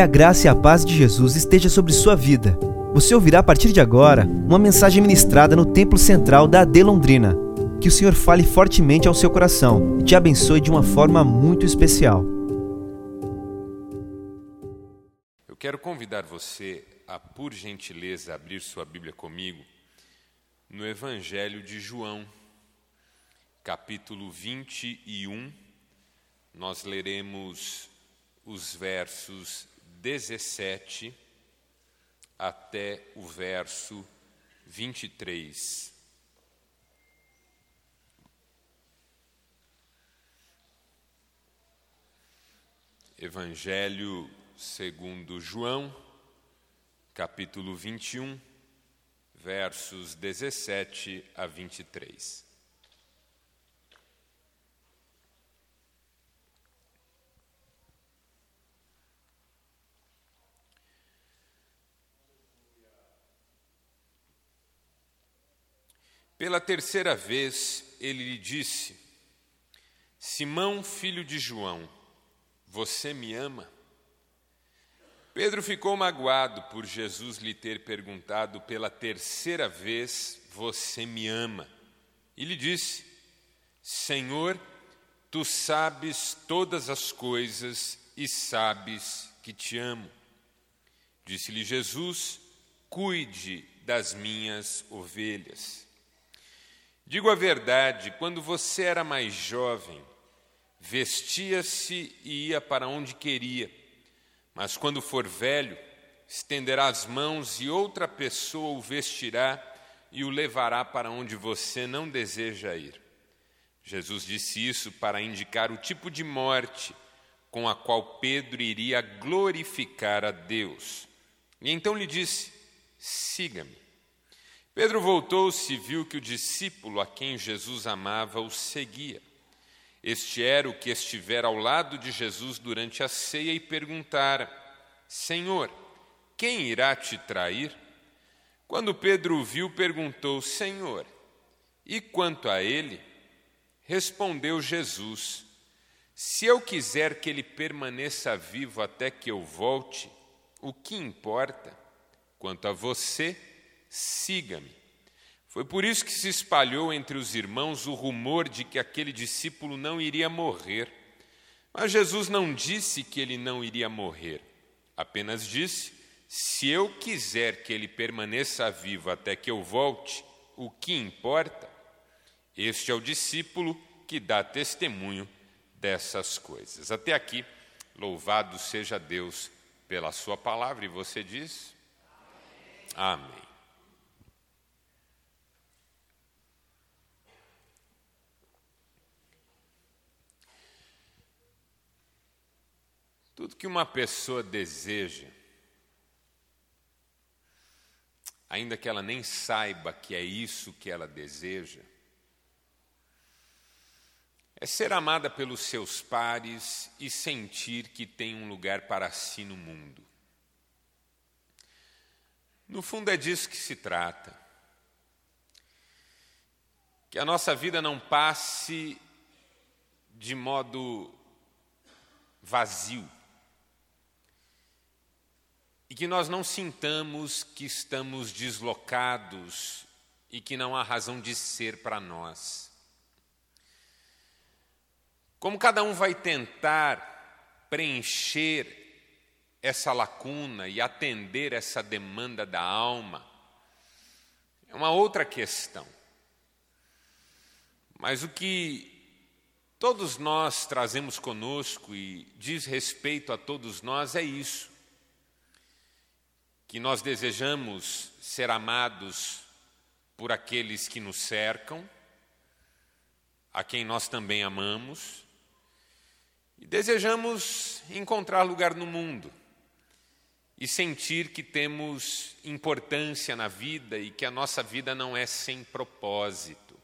Que a graça e a paz de Jesus esteja sobre sua vida. Você ouvirá a partir de agora uma mensagem ministrada no Templo Central da AD Londrina. Que o Senhor fale fortemente ao seu coração e te abençoe de uma forma muito especial. Eu quero convidar você a, por gentileza, abrir sua Bíblia comigo no Evangelho de João, capítulo 21. Nós leremos os versos 17 até o verso 23. Evangelho segundo João, capítulo 21, versos 17 a 23. Pela terceira vez ele lhe disse: Simão, filho de João, você me ama? Pedro ficou magoado por Jesus lhe ter perguntado pela terceira vez: Você me ama? E lhe disse: Senhor, tu sabes todas as coisas e sabes que te amo. Disse-lhe Jesus: Cuide das minhas ovelhas. Digo a verdade, quando você era mais jovem, vestia-se e ia para onde queria, mas quando for velho, estenderá as mãos e outra pessoa o vestirá e o levará para onde você não deseja ir. Jesus disse isso para indicar o tipo de morte com a qual Pedro iria glorificar a Deus. E então lhe disse: Siga-me. Pedro voltou-se e viu que o discípulo a quem Jesus amava o seguia. Este era o que estivera ao lado de Jesus durante a ceia e perguntara: Senhor, quem irá te trair? Quando Pedro o viu, perguntou: Senhor, e quanto a ele? Respondeu Jesus: Se eu quiser que ele permaneça vivo até que eu volte, o que importa? Quanto a você, siga-me. Foi por isso que se espalhou entre os irmãos o rumor de que aquele discípulo não iria morrer. Mas Jesus não disse que ele não iria morrer, apenas disse: se eu quiser que ele permaneça vivo até que eu volte, o que importa? Este é o discípulo que dá testemunho dessas coisas. Até aqui, louvado seja Deus pela Sua palavra, e você diz: Amém. Amém. Tudo que uma pessoa deseja, ainda que ela nem saiba que é isso que ela deseja, é ser amada pelos seus pares e sentir que tem um lugar para si no mundo. No fundo, é disso que se trata. Que a nossa vida não passe de modo vazio e que nós não sintamos que estamos deslocados e que não há razão de ser para nós. Como cada um vai tentar preencher essa lacuna e atender essa demanda da alma, é uma outra questão. Mas o que todos nós trazemos conosco e diz respeito a todos nós é isso que nós desejamos ser amados por aqueles que nos cercam, a quem nós também amamos, e desejamos encontrar lugar no mundo e sentir que temos importância na vida e que a nossa vida não é sem propósito.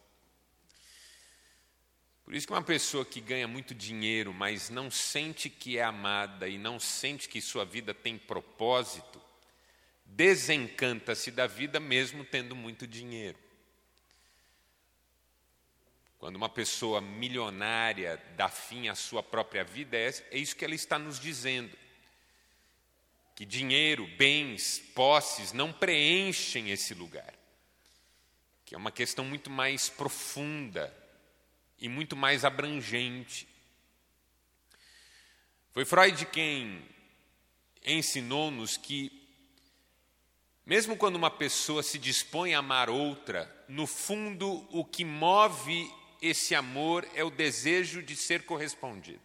Por isso que uma pessoa que ganha muito dinheiro, mas não sente que é amada e não sente que sua vida tem propósito, desencanta-se da vida mesmo tendo muito dinheiro. Quando uma pessoa milionária dá fim à sua própria vida, é, é isso que ela está nos dizendo. que dinheiro, bens, posses não preenchem esse lugar, que é uma questão muito mais profunda e muito mais abrangente. Foi Freud quem ensinou-nos que, mesmo quando uma pessoa se dispõe a amar outra, no fundo o que move esse amor é o desejo de ser correspondido.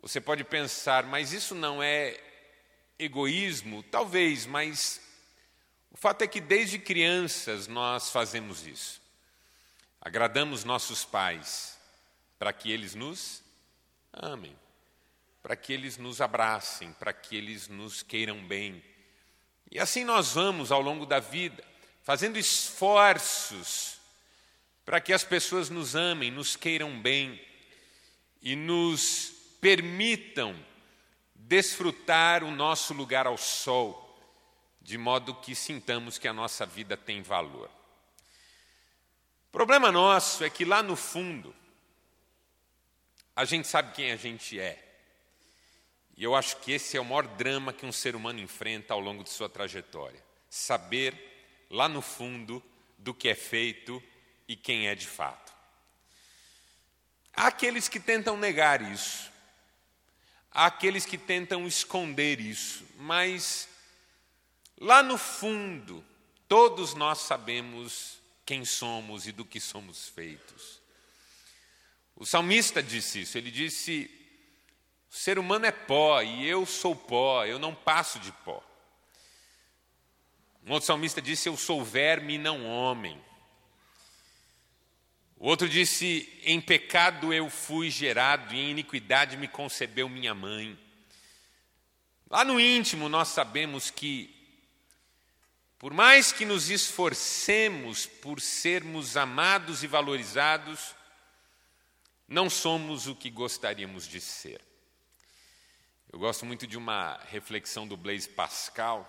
Você pode pensar, mas isso não é egoísmo? Talvez, mas o fato é que desde crianças nós fazemos isso. Agradamos nossos pais para que eles nos amem, para que eles nos abracem, para que eles nos queiram bem. E assim nós vamos ao longo da vida, fazendo esforços para que as pessoas nos amem, nos queiram bem e nos permitam desfrutar o nosso lugar ao sol, de modo que sintamos que a nossa vida tem valor. O problema nosso é que lá no fundo, a gente sabe quem a gente é. E eu acho que esse é o maior drama que um ser humano enfrenta ao longo de sua trajetória. Saber, lá no fundo, do que é feito e quem é de fato. Há aqueles que tentam negar isso, há aqueles que tentam esconder isso, mas lá no fundo, todos nós sabemos quem somos e do que somos feitos. O salmista disse isso, ele disse: o ser humano é pó e eu sou pó, eu não passo de pó. Um outro salmista disse: Eu sou verme e não homem. O outro disse: Em pecado eu fui gerado e em iniquidade me concebeu minha mãe. Lá no íntimo nós sabemos que, por mais que nos esforcemos por sermos amados e valorizados, não somos o que gostaríamos de ser. Eu gosto muito de uma reflexão do Blaise Pascal,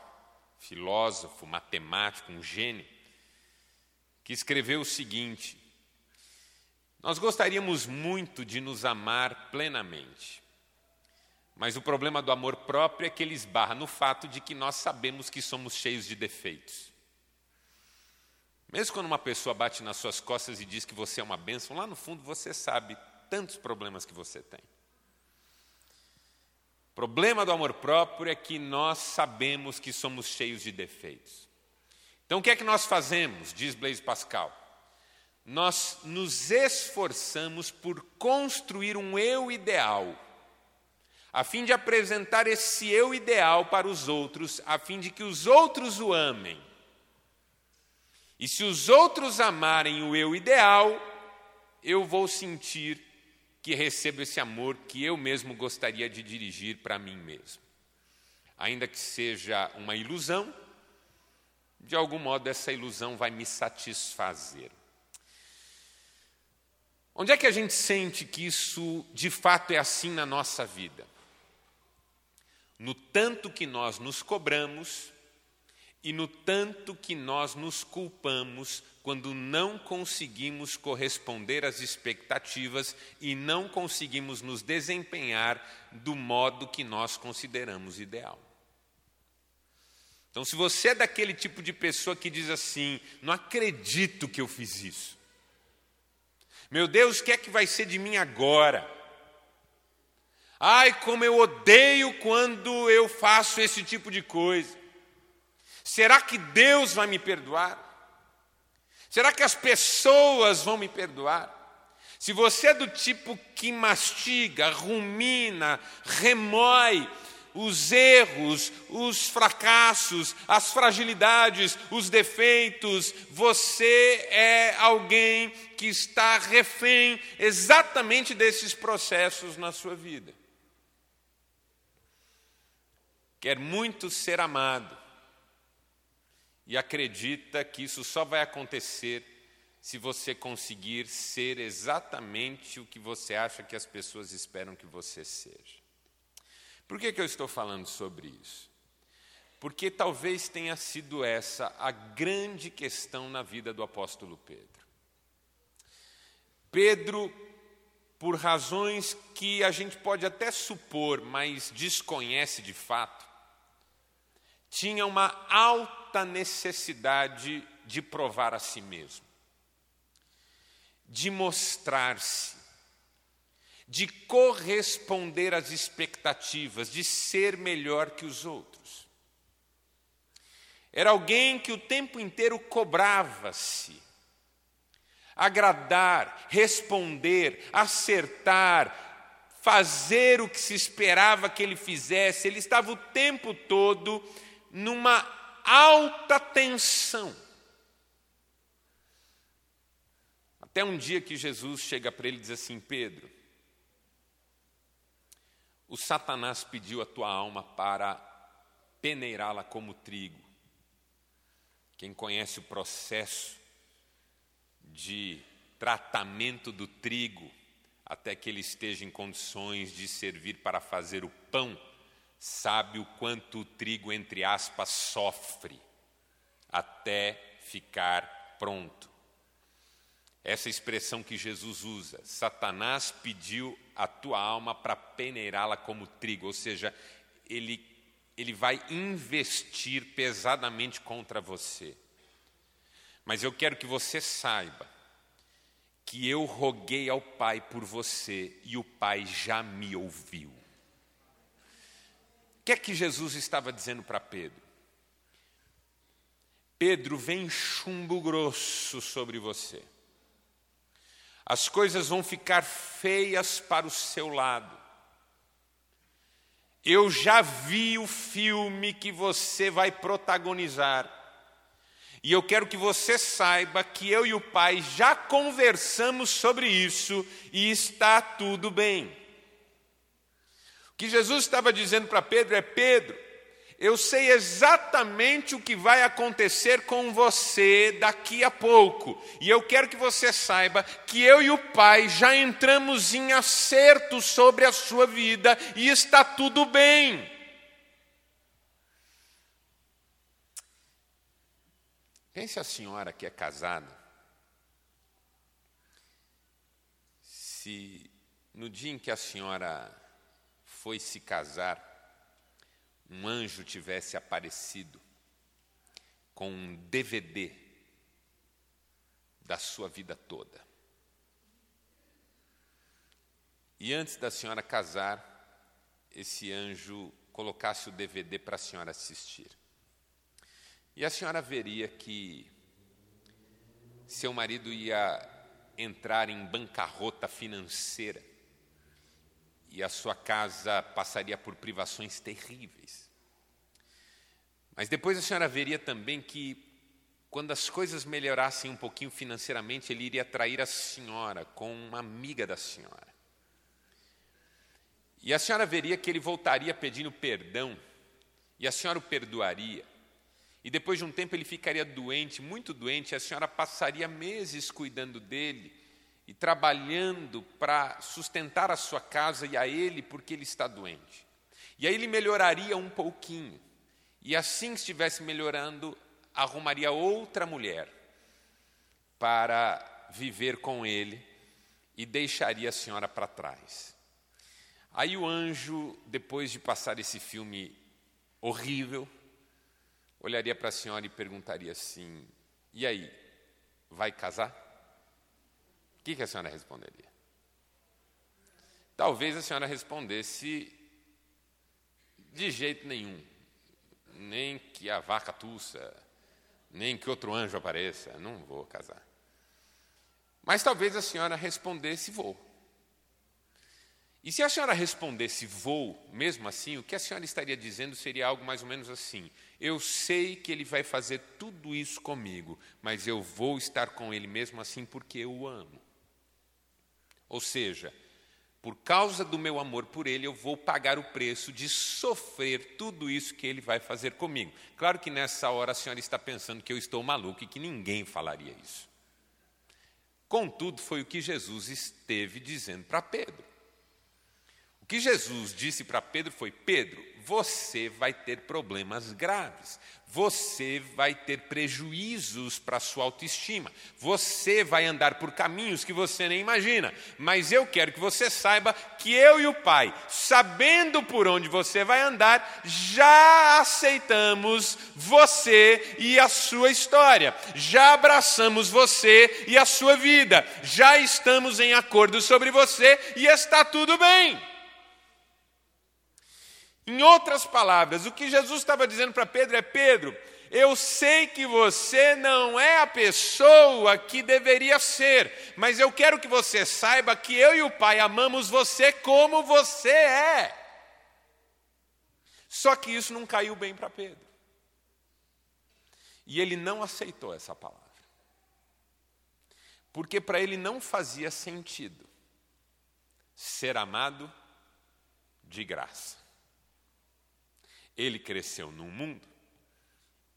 filósofo, matemático, um gênio, que escreveu o seguinte: nós gostaríamos muito de nos amar plenamente. Mas o problema do amor próprio é que ele esbarra no fato de que nós sabemos que somos cheios de defeitos. Mesmo quando uma pessoa bate nas suas costas e diz que você é uma bênção, lá no fundo você sabe tantos problemas que você tem. Problema do amor próprio é que nós sabemos que somos cheios de defeitos. Então o que é que nós fazemos? Diz Blaise Pascal nós nos esforçamos por construir um eu ideal, a fim de apresentar esse eu ideal para os outros, a fim de que os outros o amem. E se os outros amarem o eu ideal, eu vou sentir que recebo esse amor que eu mesmo gostaria de dirigir para mim mesmo. Ainda que seja uma ilusão, de algum modo essa ilusão vai me satisfazer. Onde é que a gente sente que isso de fato é assim na nossa vida? No tanto que nós nos cobramos e no tanto que nós nos culpamos quando não conseguimos corresponder às expectativas e não conseguimos nos desempenhar do modo que nós consideramos ideal. Então, se você é daquele tipo de pessoa que diz assim: não acredito que eu fiz isso, meu Deus, o que é que vai ser de mim agora? Ai, como eu odeio quando eu faço esse tipo de coisa. Será que Deus vai me perdoar? Será que as pessoas vão me perdoar? Se você é do tipo que mastiga, rumina, remói, os erros, os fracassos, as fragilidades, os defeitos, você é alguém que está refém exatamente desses processos na sua vida. Quer muito ser amado e acredita que isso só vai acontecer se você conseguir ser exatamente o que você acha que as pessoas esperam que você seja. Por que, que eu estou falando sobre isso? Porque talvez tenha sido essa a grande questão na vida do apóstolo Pedro. Pedro por razões que a gente pode até supor, mas desconhece de fato, tinha uma alta necessidade de provar a si mesmo, de mostrar-se, de corresponder às expectativas, de ser melhor que os outros. Era alguém que o tempo inteiro cobrava-se, agradar, responder, acertar, fazer o que se esperava que ele fizesse. Ele estava o tempo todo numa alta tensão. Até um dia que Jesus chega para ele e diz assim: Pedro, o Satanás pediu a tua alma para peneirá-la como trigo. Quem conhece o processo de tratamento do trigo até que ele esteja em condições de servir para fazer o pão, sabe o quanto o trigo, entre aspas, sofre até ficar pronto. Essa expressão que Jesus usa, Satanás pediu a tua alma para peneirá-la como trigo, ou seja, ele, ele vai investir pesadamente contra você. Mas eu quero que você saiba que eu roguei ao Pai por você e o Pai já me ouviu. Que é que Jesus estava dizendo para Pedro? Pedro, vem chumbo grosso sobre você as coisas vão ficar feias para o seu lado. Eu já vi o filme que você vai protagonizar. E eu quero que você saiba que eu e o pai já conversamos sobre isso e está tudo bem. Que Jesus estava dizendo para Pedro é: Pedro, eu sei exatamente o que vai acontecer com você daqui a pouco. E eu quero que você saiba que eu e o Pai já entramos em acerto sobre a sua vida e está tudo bem. Pense a senhora que é casada. Se no dia em que a senhora foi se casar, um anjo tivesse aparecido com um DVD da sua vida toda. E antes da senhora casar, esse anjo colocasse o DVD para a senhora assistir. E a senhora veria que seu marido ia entrar em bancarrota financeira e a sua casa passaria por privações terríveis. Mas depois a senhora veria também que, quando as coisas melhorassem um pouquinho financeiramente, ele iria trair a senhora com uma amiga da senhora. E a senhora veria que ele voltaria pedindo perdão, e a senhora o perdoaria. E depois de um tempo ele ficaria doente, muito doente, e a senhora passaria meses cuidando dele e trabalhando para sustentar a sua casa e a ele porque ele está doente. E aí ele melhoraria um pouquinho. E assim que estivesse melhorando, arrumaria outra mulher para viver com ele e deixaria a senhora para trás. Aí o anjo, depois de passar esse filme horrível, olharia para a senhora e perguntaria assim: E aí, vai casar? Que, que a senhora responderia? Talvez a senhora respondesse de jeito nenhum, nem que a vaca tussa, nem que outro anjo apareça, não vou casar. Mas talvez a senhora respondesse vou. E se a senhora respondesse vou, mesmo assim, o que a senhora estaria dizendo seria algo mais ou menos assim: eu sei que ele vai fazer tudo isso comigo, mas eu vou estar com ele mesmo assim porque eu o amo. Ou seja, por causa do meu amor por ele, eu vou pagar o preço de sofrer tudo isso que ele vai fazer comigo. Claro que nessa hora a senhora está pensando que eu estou maluco e que ninguém falaria isso. Contudo, foi o que Jesus esteve dizendo para Pedro. O que Jesus disse para Pedro foi: Pedro, você vai ter problemas graves, você vai ter prejuízos para a sua autoestima, você vai andar por caminhos que você nem imagina. Mas eu quero que você saiba que eu e o Pai, sabendo por onde você vai andar, já aceitamos você e a sua história, já abraçamos você e a sua vida, já estamos em acordo sobre você e está tudo bem. Em outras palavras, o que Jesus estava dizendo para Pedro é: Pedro, eu sei que você não é a pessoa que deveria ser, mas eu quero que você saiba que eu e o Pai amamos você como você é. Só que isso não caiu bem para Pedro. E ele não aceitou essa palavra. Porque para ele não fazia sentido ser amado de graça. Ele cresceu num mundo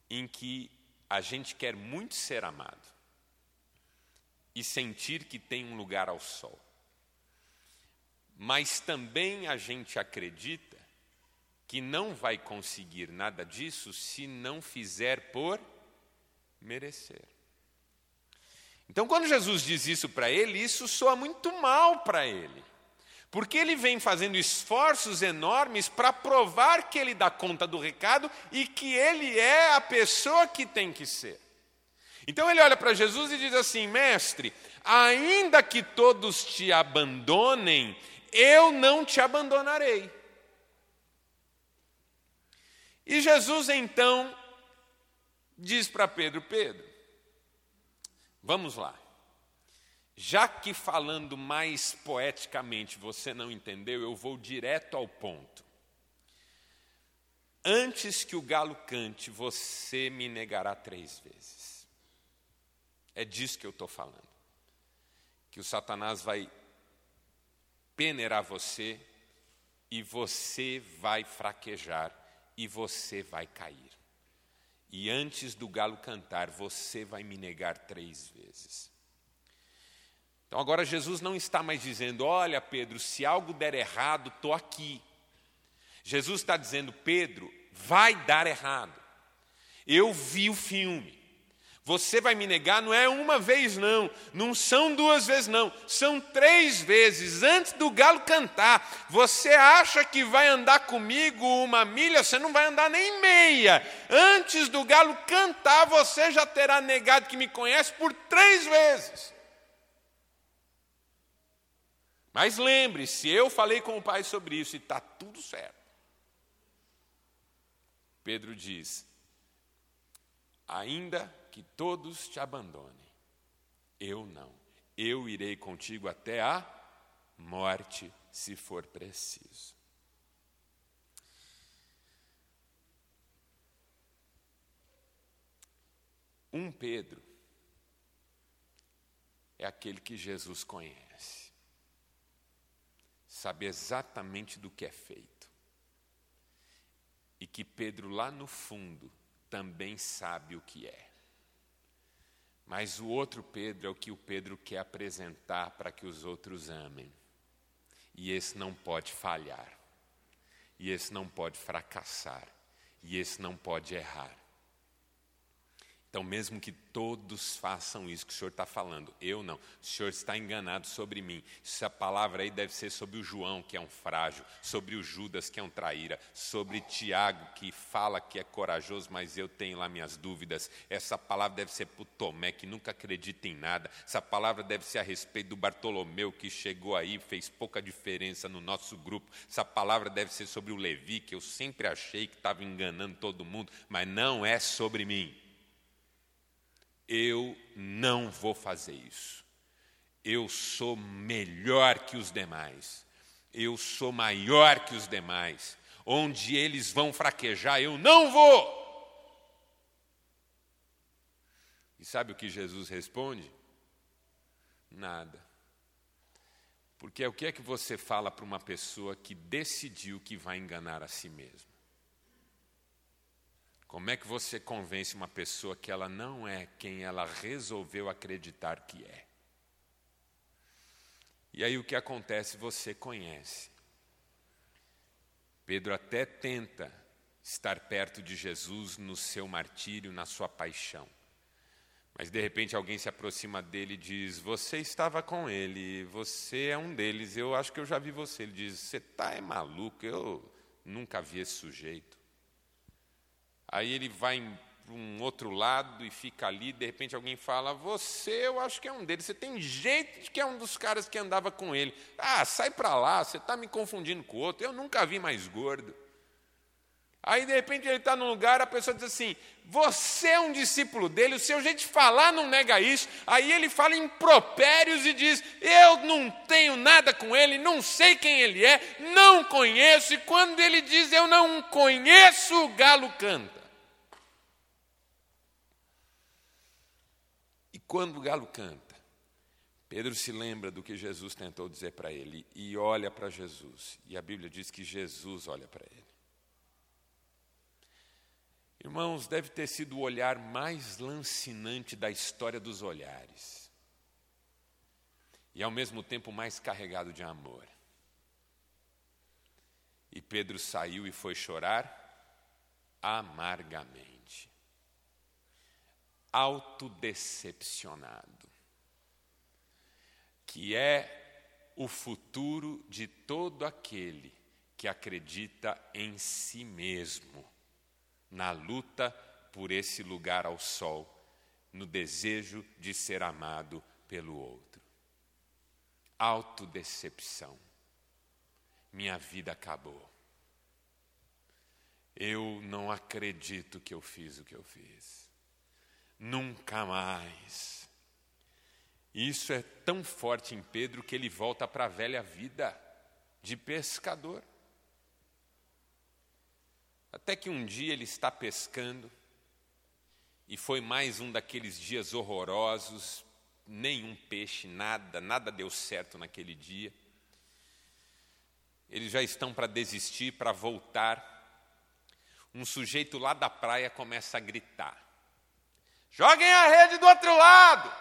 em que a gente quer muito ser amado e sentir que tem um lugar ao sol. Mas também a gente acredita que não vai conseguir nada disso se não fizer por merecer. Então, quando Jesus diz isso para ele, isso soa muito mal para ele. Porque ele vem fazendo esforços enormes para provar que ele dá conta do recado e que ele é a pessoa que tem que ser. Então ele olha para Jesus e diz assim: Mestre, ainda que todos te abandonem, eu não te abandonarei. E Jesus então diz para Pedro: Pedro, vamos lá. Já que falando mais poeticamente você não entendeu, eu vou direto ao ponto. Antes que o galo cante, você me negará três vezes. É disso que eu estou falando. Que o Satanás vai peneirar você e você vai fraquejar e você vai cair. E antes do galo cantar, você vai me negar três vezes. Então agora Jesus não está mais dizendo: Olha, Pedro, se algo der errado, estou aqui. Jesus está dizendo: Pedro, vai dar errado. Eu vi o filme. Você vai me negar, não é uma vez, não, não são duas vezes, não, são três vezes. Antes do galo cantar, você acha que vai andar comigo uma milha, você não vai andar nem meia. Antes do galo cantar, você já terá negado que me conhece por três vezes. Mas lembre-se, eu falei com o pai sobre isso e está tudo certo. Pedro diz: ainda que todos te abandonem, eu não. Eu irei contigo até a morte, se for preciso. Um Pedro é aquele que Jesus conhece sabe exatamente do que é feito. E que Pedro, lá no fundo, também sabe o que é. Mas o outro Pedro é o que o Pedro quer apresentar para que os outros amem. E esse não pode falhar. E esse não pode fracassar. E esse não pode errar. Então, mesmo que todos façam isso que o Senhor está falando, eu não, o Senhor está enganado sobre mim. Essa palavra aí deve ser sobre o João, que é um frágil, sobre o Judas, que é um traíra, sobre Tiago, que fala que é corajoso, mas eu tenho lá minhas dúvidas. Essa palavra deve ser para o Tomé, que nunca acredita em nada. Essa palavra deve ser a respeito do Bartolomeu, que chegou aí, fez pouca diferença no nosso grupo. Essa palavra deve ser sobre o Levi, que eu sempre achei que estava enganando todo mundo, mas não é sobre mim eu não vou fazer isso. Eu sou melhor que os demais. Eu sou maior que os demais. Onde eles vão fraquejar, eu não vou. E sabe o que Jesus responde? Nada. Porque o que é que você fala para uma pessoa que decidiu que vai enganar a si mesma? Como é que você convence uma pessoa que ela não é quem ela resolveu acreditar que é? E aí o que acontece, você conhece. Pedro até tenta estar perto de Jesus no seu martírio, na sua paixão. Mas de repente alguém se aproxima dele e diz: Você estava com ele, você é um deles, eu acho que eu já vi você. Ele diz: Você está é maluco, eu nunca vi esse sujeito. Aí ele vai para um outro lado e fica ali, de repente alguém fala: Você, eu acho que é um deles, você tem jeito de que é um dos caras que andava com ele. Ah, sai para lá, você está me confundindo com o outro, eu nunca vi mais gordo. Aí, de repente, ele está num lugar, a pessoa diz assim: Você é um discípulo dele, o seu jeito de falar não nega isso. Aí ele fala impropérios e diz: Eu não tenho nada com ele, não sei quem ele é, não conheço. E quando ele diz: Eu não conheço, o galo canta. E quando o galo canta, Pedro se lembra do que Jesus tentou dizer para ele e olha para Jesus. E a Bíblia diz que Jesus olha para ele. Irmãos, deve ter sido o olhar mais lancinante da história dos olhares. E ao mesmo tempo mais carregado de amor. E Pedro saiu e foi chorar amargamente. Autodecepcionado. Que é o futuro de todo aquele que acredita em si mesmo na luta por esse lugar ao sol, no desejo de ser amado pelo outro. Autodecepção. Minha vida acabou. Eu não acredito que eu fiz o que eu fiz. Nunca mais. Isso é tão forte em Pedro que ele volta para a velha vida de pescador. Até que um dia ele está pescando, e foi mais um daqueles dias horrorosos, nenhum peixe, nada, nada deu certo naquele dia. Eles já estão para desistir, para voltar. Um sujeito lá da praia começa a gritar: Joguem a rede do outro lado!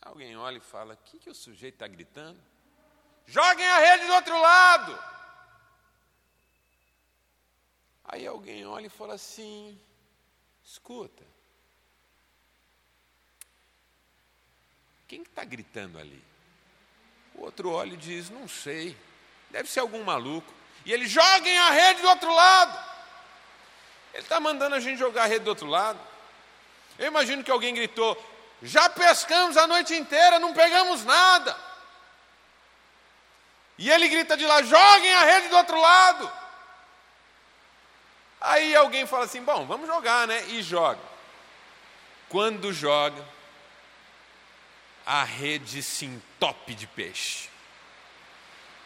Alguém olha e fala: O que, que o sujeito está gritando? Joguem a rede do outro lado! Aí alguém olha e fala assim: escuta, quem está gritando ali? O outro olha e diz: não sei, deve ser algum maluco. E ele joguem a rede do outro lado. Ele está mandando a gente jogar a rede do outro lado. Eu imagino que alguém gritou: já pescamos a noite inteira, não pegamos nada. E ele grita de lá: joguem a rede do outro lado. Aí alguém fala assim: bom, vamos jogar, né? E joga. Quando joga, a rede se entope de peixe.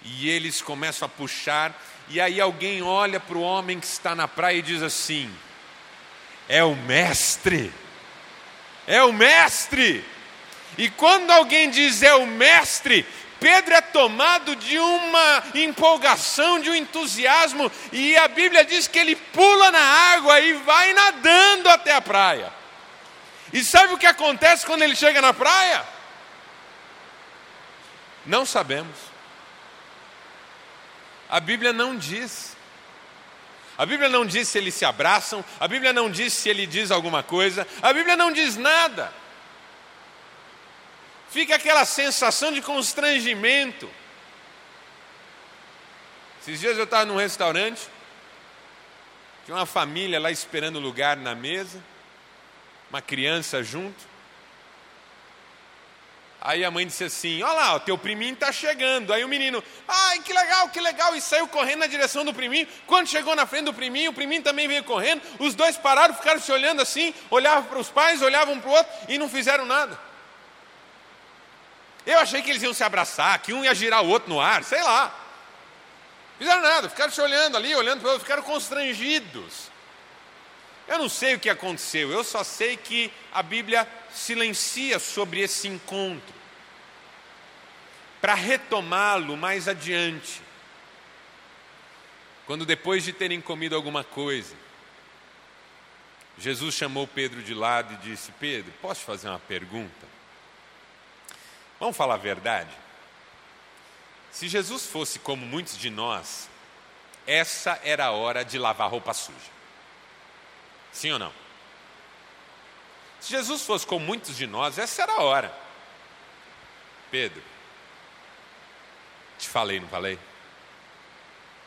E eles começam a puxar, e aí alguém olha para o homem que está na praia e diz assim: é o mestre, é o mestre. E quando alguém diz é o mestre, Pedro é tomado de uma empolgação, de um entusiasmo, e a Bíblia diz que ele pula na água e vai nadando até a praia. E sabe o que acontece quando ele chega na praia? Não sabemos. A Bíblia não diz. A Bíblia não diz se eles se abraçam, a Bíblia não diz se ele diz alguma coisa, a Bíblia não diz nada fica aquela sensação de constrangimento. Esses dias eu estava num restaurante, tinha uma família lá esperando lugar na mesa, uma criança junto. Aí a mãe disse assim: Olha lá, o teu priminho está chegando. Aí o menino, ai que legal, que legal, e saiu correndo na direção do priminho. Quando chegou na frente do priminho, o priminho também veio correndo. Os dois pararam, ficaram se olhando assim, olhavam para os pais, olhavam para o outro e não fizeram nada. Eu achei que eles iam se abraçar, que um ia girar o outro no ar, sei lá. Fizeram nada, ficaram se olhando ali, olhando para o outro, ficaram constrangidos. Eu não sei o que aconteceu, eu só sei que a Bíblia silencia sobre esse encontro, para retomá-lo mais adiante. Quando depois de terem comido alguma coisa, Jesus chamou Pedro de lado e disse: Pedro, posso fazer uma pergunta? Vamos falar a verdade? Se Jesus fosse como muitos de nós, essa era a hora de lavar roupa suja. Sim ou não? Se Jesus fosse como muitos de nós, essa era a hora. Pedro, te falei, não falei?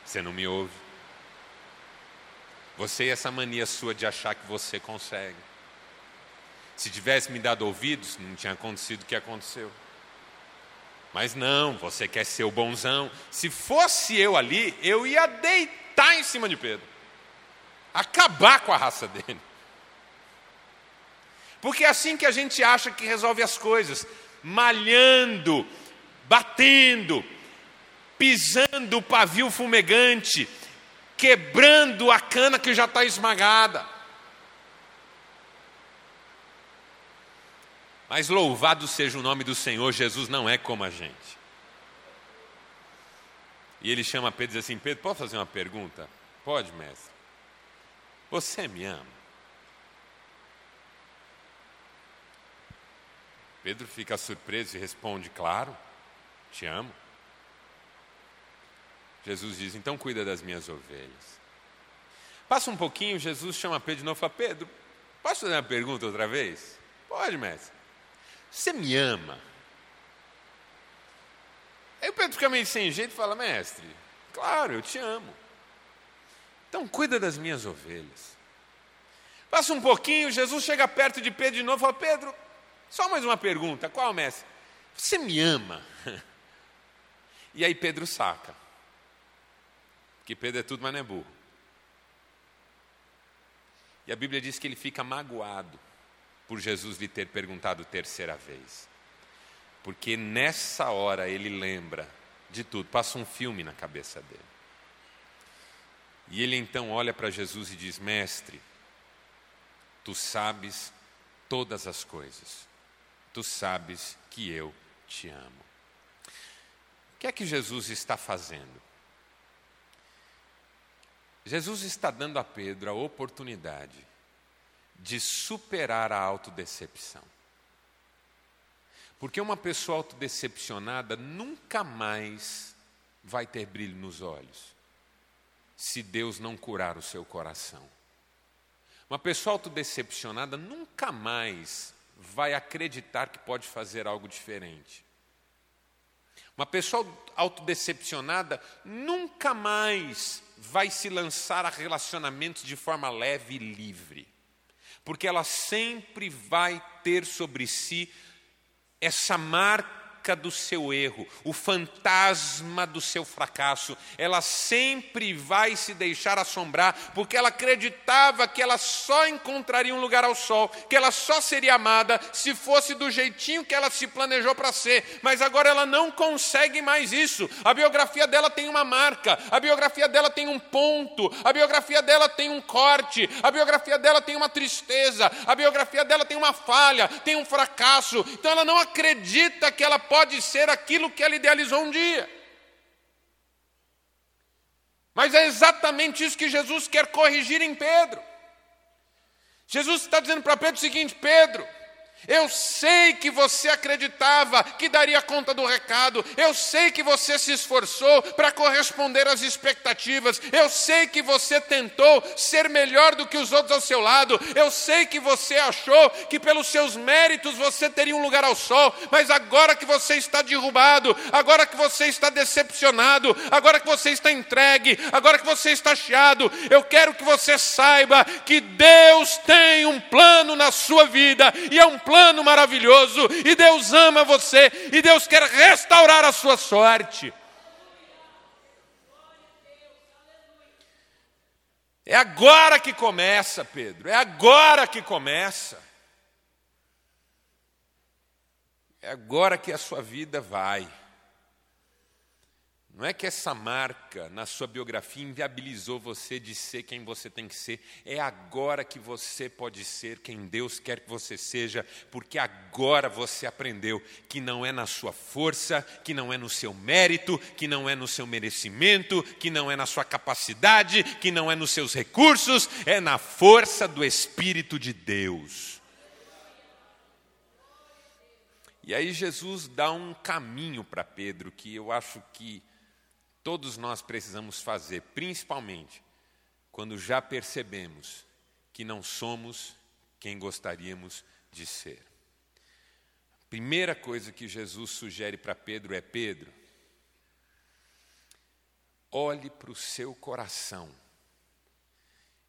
Você não me ouve. Você e essa mania sua de achar que você consegue. Se tivesse me dado ouvidos, não tinha acontecido o que aconteceu. Mas não, você quer ser o bonzão. Se fosse eu ali, eu ia deitar em cima de Pedro. Acabar com a raça dele. Porque é assim que a gente acha que resolve as coisas, malhando, batendo, pisando o pavio fumegante, quebrando a cana que já está esmagada. Mas louvado seja o nome do Senhor, Jesus não é como a gente. E ele chama Pedro e diz assim: Pedro, posso fazer uma pergunta? Pode, mestre. Você me ama? Pedro fica surpreso e responde: Claro, te amo. Jesus diz: Então cuida das minhas ovelhas. Passa um pouquinho, Jesus chama Pedro de novo e fala: Pedro, posso fazer uma pergunta outra vez? Pode, mestre. Você me ama? Aí o Pedro fica meio sem jeito e fala: Mestre, claro, eu te amo. Então cuida das minhas ovelhas. Passa um pouquinho, Jesus chega perto de Pedro de novo e fala: Pedro, só mais uma pergunta: qual, mestre? Você me ama? E aí Pedro saca. Que Pedro é tudo, mas não é burro. E a Bíblia diz que ele fica magoado por Jesus lhe ter perguntado terceira vez. Porque nessa hora ele lembra de tudo, passa um filme na cabeça dele. E ele então olha para Jesus e diz: Mestre, tu sabes todas as coisas, tu sabes que eu te amo. O que é que Jesus está fazendo? Jesus está dando a Pedro a oportunidade de superar a autodecepção. Porque uma pessoa autodecepcionada nunca mais vai ter brilho nos olhos, se Deus não curar o seu coração. Uma pessoa autodecepcionada nunca mais vai acreditar que pode fazer algo diferente. Uma pessoa autodecepcionada nunca mais vai se lançar a relacionamentos de forma leve e livre porque ela sempre vai ter sobre si essa marca marca do seu erro, o fantasma do seu fracasso. Ela sempre vai se deixar assombrar, porque ela acreditava que ela só encontraria um lugar ao sol, que ela só seria amada se fosse do jeitinho que ela se planejou para ser. Mas agora ela não consegue mais isso. A biografia dela tem uma marca, a biografia dela tem um ponto, a biografia dela tem um corte, a biografia dela tem uma tristeza, a biografia dela tem uma falha, tem um fracasso. Então ela não acredita que ela pode pode ser aquilo que ela idealizou um dia. Mas é exatamente isso que Jesus quer corrigir em Pedro. Jesus está dizendo para Pedro o seguinte: Pedro, eu sei que você acreditava que daria conta do recado. Eu sei que você se esforçou para corresponder às expectativas. Eu sei que você tentou ser melhor do que os outros ao seu lado. Eu sei que você achou que pelos seus méritos você teria um lugar ao sol. Mas agora que você está derrubado, agora que você está decepcionado, agora que você está entregue, agora que você está chiado, eu quero que você saiba que Deus tem um plano na sua vida e é um plano maravilhoso, e Deus ama você, e Deus quer restaurar a sua sorte. É agora que começa, Pedro, é agora que começa. É agora que a sua vida vai. Não é que essa marca na sua biografia inviabilizou você de ser quem você tem que ser. É agora que você pode ser quem Deus quer que você seja, porque agora você aprendeu que não é na sua força, que não é no seu mérito, que não é no seu merecimento, que não é na sua capacidade, que não é nos seus recursos, é na força do Espírito de Deus. E aí Jesus dá um caminho para Pedro que eu acho que todos nós precisamos fazer, principalmente quando já percebemos que não somos quem gostaríamos de ser. Primeira coisa que Jesus sugere para Pedro é: Pedro, olhe para o seu coração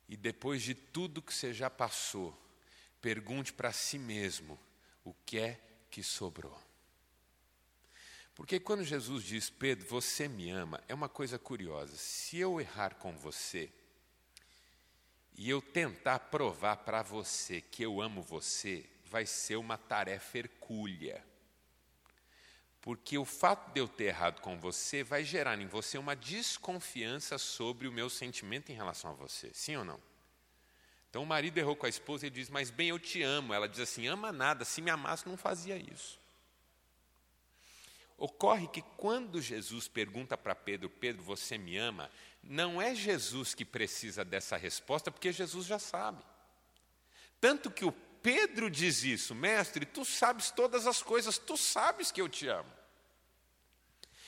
e depois de tudo que você já passou, pergunte para si mesmo o que é que sobrou. Porque quando Jesus diz, Pedro, você me ama, é uma coisa curiosa. Se eu errar com você e eu tentar provar para você que eu amo você, vai ser uma tarefa hercúlea. Porque o fato de eu ter errado com você vai gerar em você uma desconfiança sobre o meu sentimento em relação a você. Sim ou não? Então o marido errou com a esposa e diz: Mas bem, eu te amo. Ela diz assim: Ama nada, se me amasse, não fazia isso. Ocorre que quando Jesus pergunta para Pedro: Pedro, você me ama? Não é Jesus que precisa dessa resposta, porque Jesus já sabe. Tanto que o Pedro diz isso, mestre, tu sabes todas as coisas, tu sabes que eu te amo.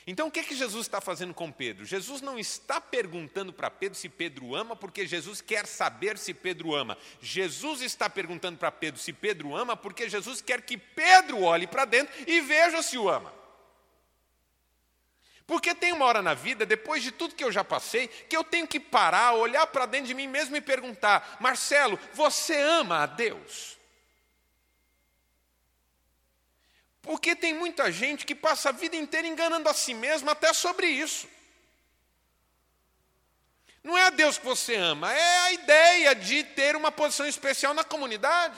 Então o que, é que Jesus está fazendo com Pedro? Jesus não está perguntando para Pedro se Pedro ama, porque Jesus quer saber se Pedro ama. Jesus está perguntando para Pedro se Pedro ama, porque Jesus quer que Pedro olhe para dentro e veja se o ama. Porque tem uma hora na vida, depois de tudo que eu já passei, que eu tenho que parar, olhar para dentro de mim mesmo e perguntar: Marcelo, você ama a Deus? Porque tem muita gente que passa a vida inteira enganando a si mesma até sobre isso. Não é a Deus que você ama, é a ideia de ter uma posição especial na comunidade.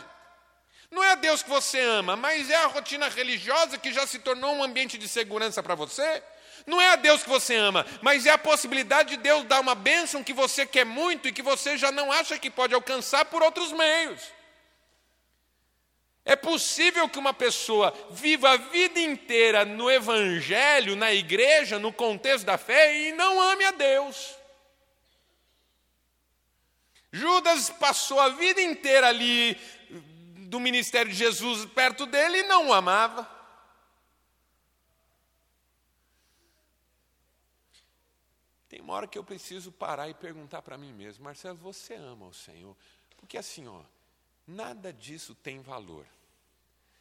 Não é a Deus que você ama, mas é a rotina religiosa que já se tornou um ambiente de segurança para você. Não é a Deus que você ama, mas é a possibilidade de Deus dar uma bênção que você quer muito e que você já não acha que pode alcançar por outros meios. É possível que uma pessoa viva a vida inteira no Evangelho, na igreja, no contexto da fé e não ame a Deus. Judas passou a vida inteira ali do ministério de Jesus perto dele e não o amava. Uma hora que eu preciso parar e perguntar para mim mesmo, Marcelo, você ama o Senhor? Porque assim, ó, Nada disso tem valor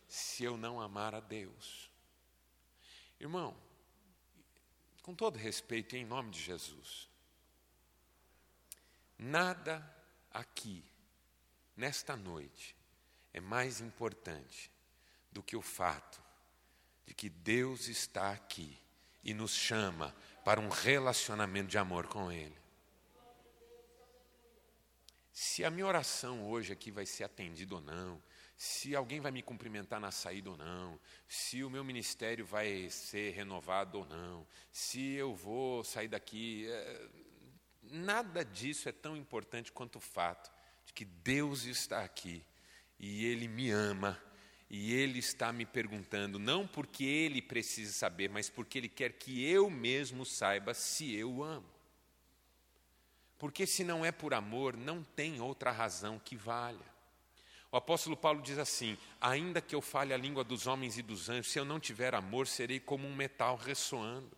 se eu não amar a Deus. Irmão, com todo respeito, em nome de Jesus, nada aqui, nesta noite, é mais importante do que o fato de que Deus está aqui e nos chama para um relacionamento de amor com Ele. Se a minha oração hoje aqui vai ser atendida ou não, se alguém vai me cumprimentar na saída ou não, se o meu ministério vai ser renovado ou não, se eu vou sair daqui. É, nada disso é tão importante quanto o fato de que Deus está aqui e Ele me ama e Ele está me perguntando, não porque Ele precisa saber, mas porque Ele quer que eu mesmo saiba se eu amo. Porque se não é por amor, não tem outra razão que valha. O apóstolo Paulo diz assim: Ainda que eu fale a língua dos homens e dos anjos, se eu não tiver amor, serei como um metal ressoando.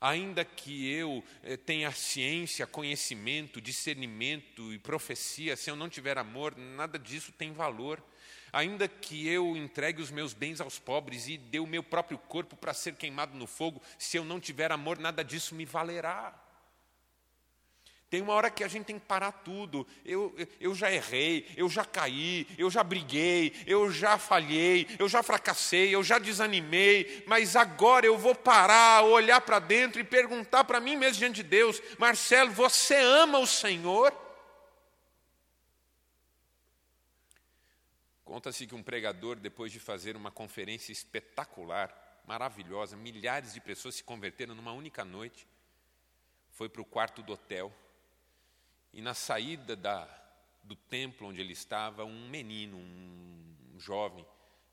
Ainda que eu eh, tenha ciência, conhecimento, discernimento e profecia, se eu não tiver amor, nada disso tem valor. Ainda que eu entregue os meus bens aos pobres e dê o meu próprio corpo para ser queimado no fogo, se eu não tiver amor, nada disso me valerá. Tem uma hora que a gente tem que parar tudo. Eu, eu já errei, eu já caí, eu já briguei, eu já falhei, eu já fracassei, eu já desanimei, mas agora eu vou parar, olhar para dentro e perguntar para mim mesmo diante de Deus: Marcelo, você ama o Senhor? Conta-se que um pregador, depois de fazer uma conferência espetacular, maravilhosa, milhares de pessoas se converteram numa única noite, foi para o quarto do hotel e na saída da, do templo onde ele estava, um menino, um jovem,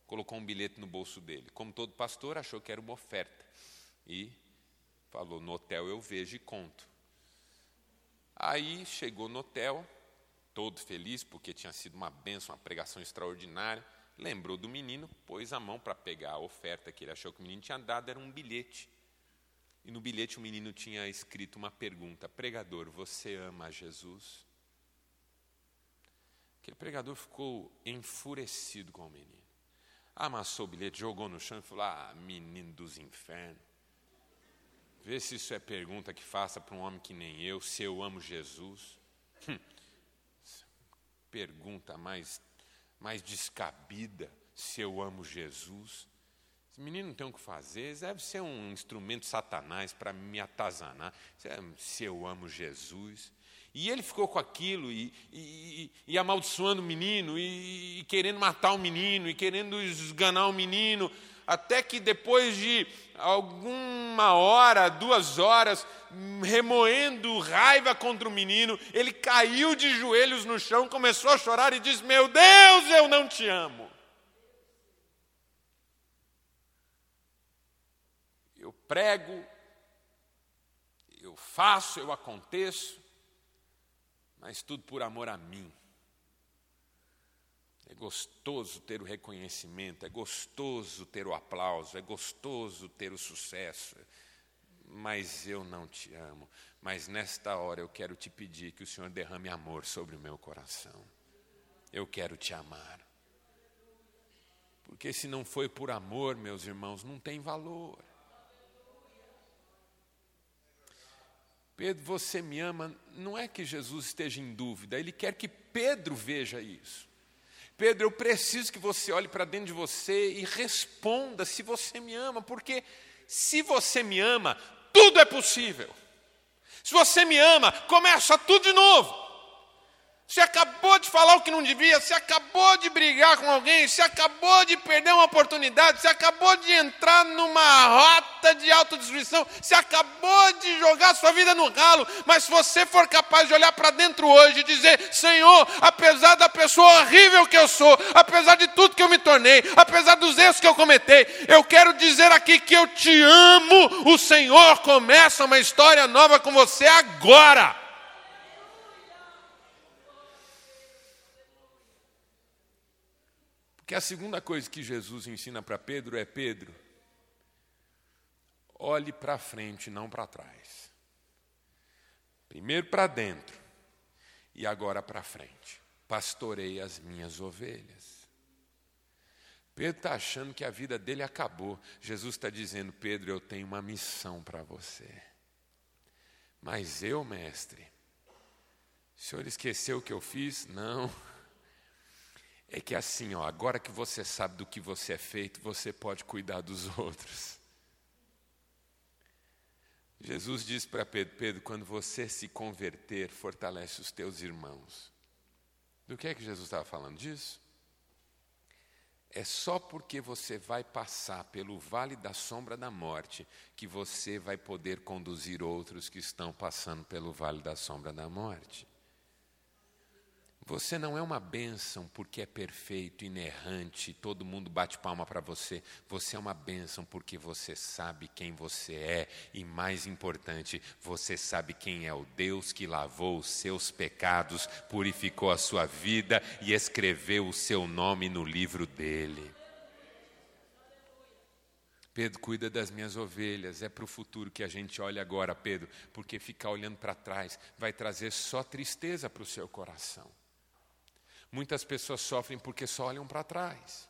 colocou um bilhete no bolso dele. Como todo pastor, achou que era uma oferta. E falou: No hotel eu vejo e conto. Aí chegou no hotel, todo feliz, porque tinha sido uma benção, uma pregação extraordinária. lembrou do menino, pôs a mão para pegar a oferta que ele achou que o menino tinha dado, era um bilhete. E no bilhete o menino tinha escrito uma pergunta: Pregador, você ama Jesus? Aquele pregador ficou enfurecido com o menino. Amassou o bilhete, jogou no chão e falou: Ah, menino dos infernos. Vê se isso é pergunta que faça para um homem que nem eu, se eu amo Jesus. Hum, pergunta mais, mais descabida, se eu amo Jesus. Esse menino não tem o que fazer, deve ser um instrumento satanás para me atazanar. Se eu amo Jesus. E ele ficou com aquilo, e, e, e amaldiçoando o menino, e, e, querendo matar o menino, e querendo esganar o menino, até que depois de alguma hora, duas horas, remoendo raiva contra o menino, ele caiu de joelhos no chão, começou a chorar e disse: Meu Deus, eu não te amo. Eu prego, eu faço, eu aconteço, mas tudo por amor a mim. É gostoso ter o reconhecimento, é gostoso ter o aplauso, é gostoso ter o sucesso, mas eu não te amo. Mas nesta hora eu quero te pedir que o Senhor derrame amor sobre o meu coração. Eu quero te amar. Porque se não foi por amor, meus irmãos, não tem valor. Pedro, você me ama, não é que Jesus esteja em dúvida, ele quer que Pedro veja isso. Pedro, eu preciso que você olhe para dentro de você e responda se você me ama, porque se você me ama, tudo é possível. Se você me ama, começa tudo de novo. Você acabou de falar o que não devia, você acabou de brigar com alguém, você acabou de perder uma oportunidade, você acabou de entrar numa rota de autodestruição, você acabou de jogar sua vida no ralo, mas se você for capaz de olhar para dentro hoje e dizer: Senhor, apesar da pessoa horrível que eu sou, apesar de tudo que eu me tornei, apesar dos erros que eu cometei, eu quero dizer aqui que eu te amo, o Senhor começa uma história nova com você agora. Que a segunda coisa que Jesus ensina para Pedro é: Pedro, olhe para frente, não para trás. Primeiro para dentro e agora para frente. Pastorei as minhas ovelhas. Pedro está achando que a vida dele acabou. Jesus está dizendo: Pedro, eu tenho uma missão para você. Mas eu, mestre, o senhor esqueceu o que eu fiz? Não é que assim, ó, agora que você sabe do que você é feito, você pode cuidar dos outros. Jesus disse para Pedro: Pedro, quando você se converter, fortalece os teus irmãos. Do que é que Jesus estava falando disso? É só porque você vai passar pelo vale da sombra da morte que você vai poder conduzir outros que estão passando pelo vale da sombra da morte. Você não é uma bênção porque é perfeito, inerrante, todo mundo bate palma para você. Você é uma bênção porque você sabe quem você é e, mais importante, você sabe quem é o Deus que lavou os seus pecados, purificou a sua vida e escreveu o seu nome no livro dele. Pedro, cuida das minhas ovelhas. É para o futuro que a gente olha agora, Pedro, porque ficar olhando para trás vai trazer só tristeza para o seu coração. Muitas pessoas sofrem porque só olham para trás.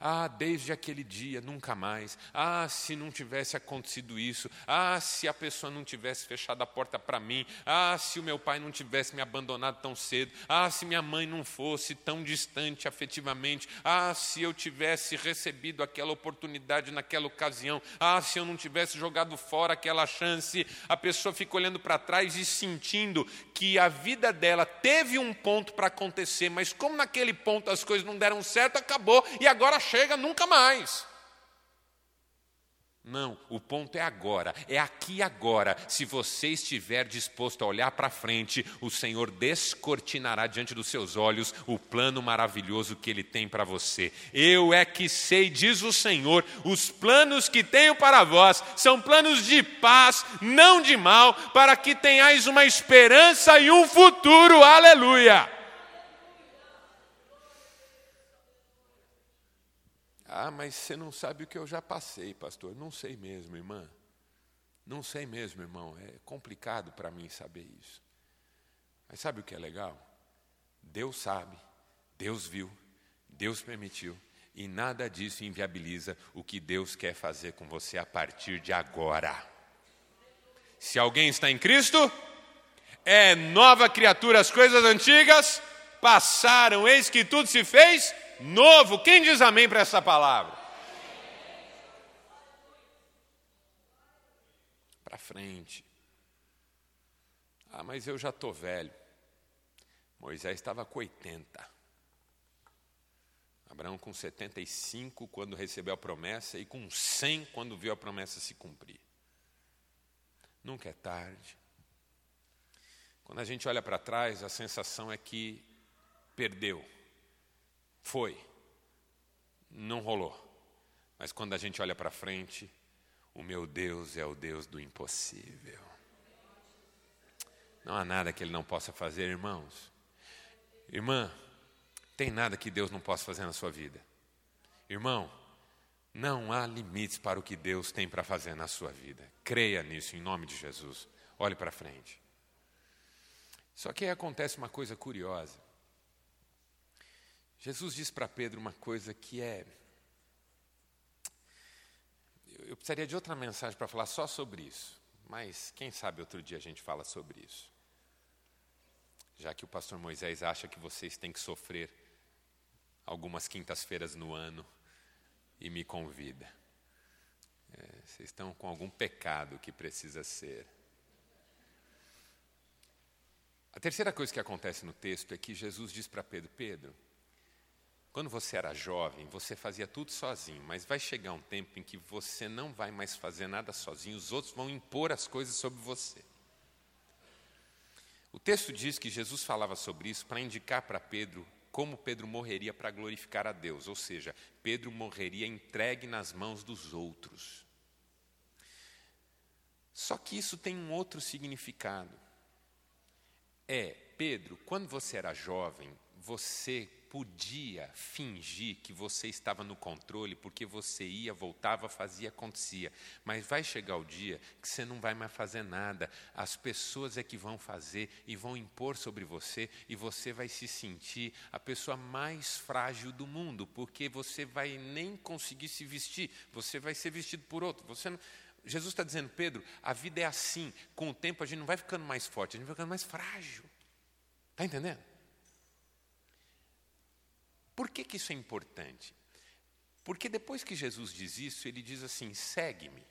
Ah, desde aquele dia, nunca mais. Ah, se não tivesse acontecido isso. Ah, se a pessoa não tivesse fechado a porta para mim. Ah, se o meu pai não tivesse me abandonado tão cedo. Ah, se minha mãe não fosse tão distante afetivamente. Ah, se eu tivesse recebido aquela oportunidade naquela ocasião. Ah, se eu não tivesse jogado fora aquela chance. A pessoa fica olhando para trás e sentindo que a vida dela teve um ponto para acontecer, mas como naquele ponto as coisas não deram certo, acabou e agora chega nunca mais. Não, o ponto é agora, é aqui agora. Se você estiver disposto a olhar para frente, o Senhor descortinará diante dos seus olhos o plano maravilhoso que Ele tem para você. Eu é que sei, diz o Senhor, os planos que tenho para vós são planos de paz, não de mal, para que tenhais uma esperança e um futuro. Aleluia! Ah, mas você não sabe o que eu já passei, pastor. Não sei mesmo, irmã. Não sei mesmo, irmão. É complicado para mim saber isso. Mas sabe o que é legal? Deus sabe, Deus viu, Deus permitiu. E nada disso inviabiliza o que Deus quer fazer com você a partir de agora. Se alguém está em Cristo, é nova criatura, as coisas antigas passaram, eis que tudo se fez novo. Quem diz amém para essa palavra? Para frente. Ah, mas eu já estou velho. Moisés estava com 80. Abraão com 75 quando recebeu a promessa e com 100 quando viu a promessa se cumprir. Nunca é tarde. Quando a gente olha para trás, a sensação é que perdeu. Foi. Não rolou. Mas quando a gente olha para frente, o meu Deus é o Deus do impossível. Não há nada que Ele não possa fazer, irmãos. Irmã, tem nada que Deus não possa fazer na sua vida. Irmão, não há limites para o que Deus tem para fazer na sua vida. Creia nisso, em nome de Jesus. Olhe para frente. Só que aí acontece uma coisa curiosa. Jesus diz para Pedro uma coisa que é. Eu precisaria de outra mensagem para falar só sobre isso, mas quem sabe outro dia a gente fala sobre isso. Já que o pastor Moisés acha que vocês têm que sofrer algumas quintas-feiras no ano e me convida. É, vocês estão com algum pecado que precisa ser. A terceira coisa que acontece no texto é que Jesus diz para Pedro: Pedro, quando você era jovem, você fazia tudo sozinho, mas vai chegar um tempo em que você não vai mais fazer nada sozinho, os outros vão impor as coisas sobre você. O texto diz que Jesus falava sobre isso para indicar para Pedro como Pedro morreria para glorificar a Deus, ou seja, Pedro morreria entregue nas mãos dos outros. Só que isso tem um outro significado. É, Pedro, quando você era jovem, você podia fingir que você estava no controle, porque você ia, voltava, fazia, acontecia. Mas vai chegar o dia que você não vai mais fazer nada. As pessoas é que vão fazer e vão impor sobre você, e você vai se sentir a pessoa mais frágil do mundo, porque você vai nem conseguir se vestir, você vai ser vestido por outro. Você não... Jesus está dizendo, Pedro, a vida é assim. Com o tempo a gente não vai ficando mais forte, a gente vai ficando mais frágil. Está entendendo? Por que, que isso é importante? Porque depois que Jesus diz isso, ele diz assim: segue-me.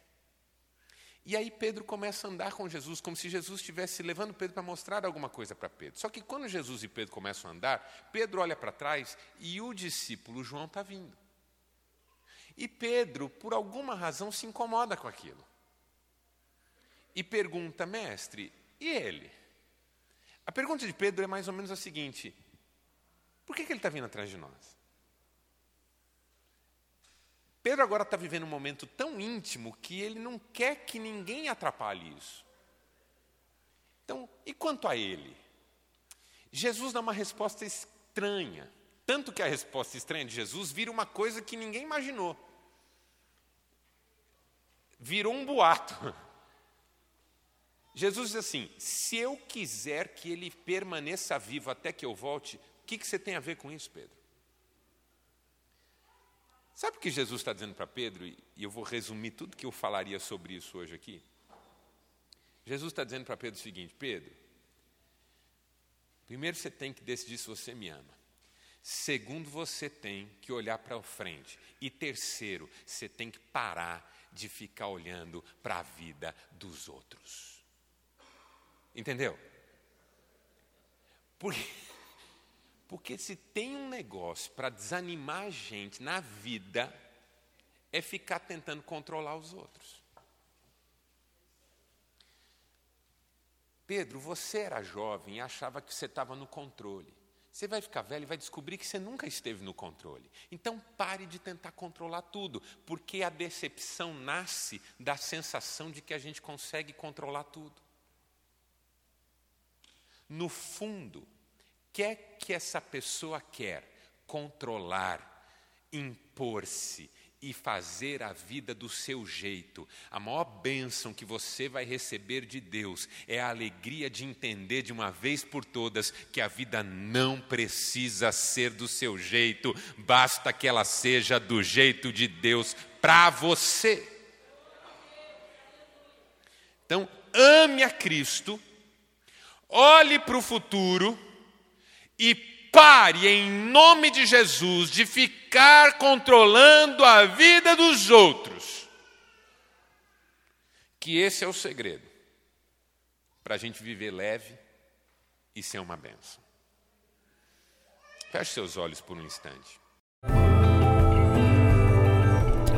E aí Pedro começa a andar com Jesus, como se Jesus estivesse levando Pedro para mostrar alguma coisa para Pedro. Só que quando Jesus e Pedro começam a andar, Pedro olha para trás e o discípulo João está vindo. E Pedro, por alguma razão, se incomoda com aquilo. E pergunta, mestre, e ele? A pergunta de Pedro é mais ou menos a seguinte: por que, que ele está vindo atrás de nós? Pedro agora está vivendo um momento tão íntimo que ele não quer que ninguém atrapalhe isso. Então, e quanto a ele? Jesus dá uma resposta estranha. Tanto que a resposta estranha de Jesus vira uma coisa que ninguém imaginou. Virou um boato. Jesus diz assim: se eu quiser que ele permaneça vivo até que eu volte, que, que você tem a ver com isso, Pedro? Sabe o que Jesus está dizendo para Pedro? E eu vou resumir tudo que eu falaria sobre isso hoje aqui. Jesus está dizendo para Pedro o seguinte: Pedro, primeiro você tem que decidir se você me ama. Segundo, você tem que olhar para frente. E terceiro, você tem que parar de ficar olhando para a vida dos outros. Entendeu? Porque porque se tem um negócio para desanimar a gente na vida, é ficar tentando controlar os outros. Pedro, você era jovem e achava que você estava no controle. Você vai ficar velho e vai descobrir que você nunca esteve no controle. Então pare de tentar controlar tudo, porque a decepção nasce da sensação de que a gente consegue controlar tudo. No fundo, que é que essa pessoa quer? Controlar, impor impor-se e fazer a vida do seu jeito. A maior bênção que você vai receber de Deus é a alegria de entender de uma vez por todas que a vida não precisa ser do seu jeito, basta que ela seja do jeito de Deus para você. Então, ame a Cristo, olhe para o futuro e pare, em nome de Jesus, de ficar controlando a vida dos outros. Que esse é o segredo para a gente viver leve e ser uma benção. Feche seus olhos por um instante.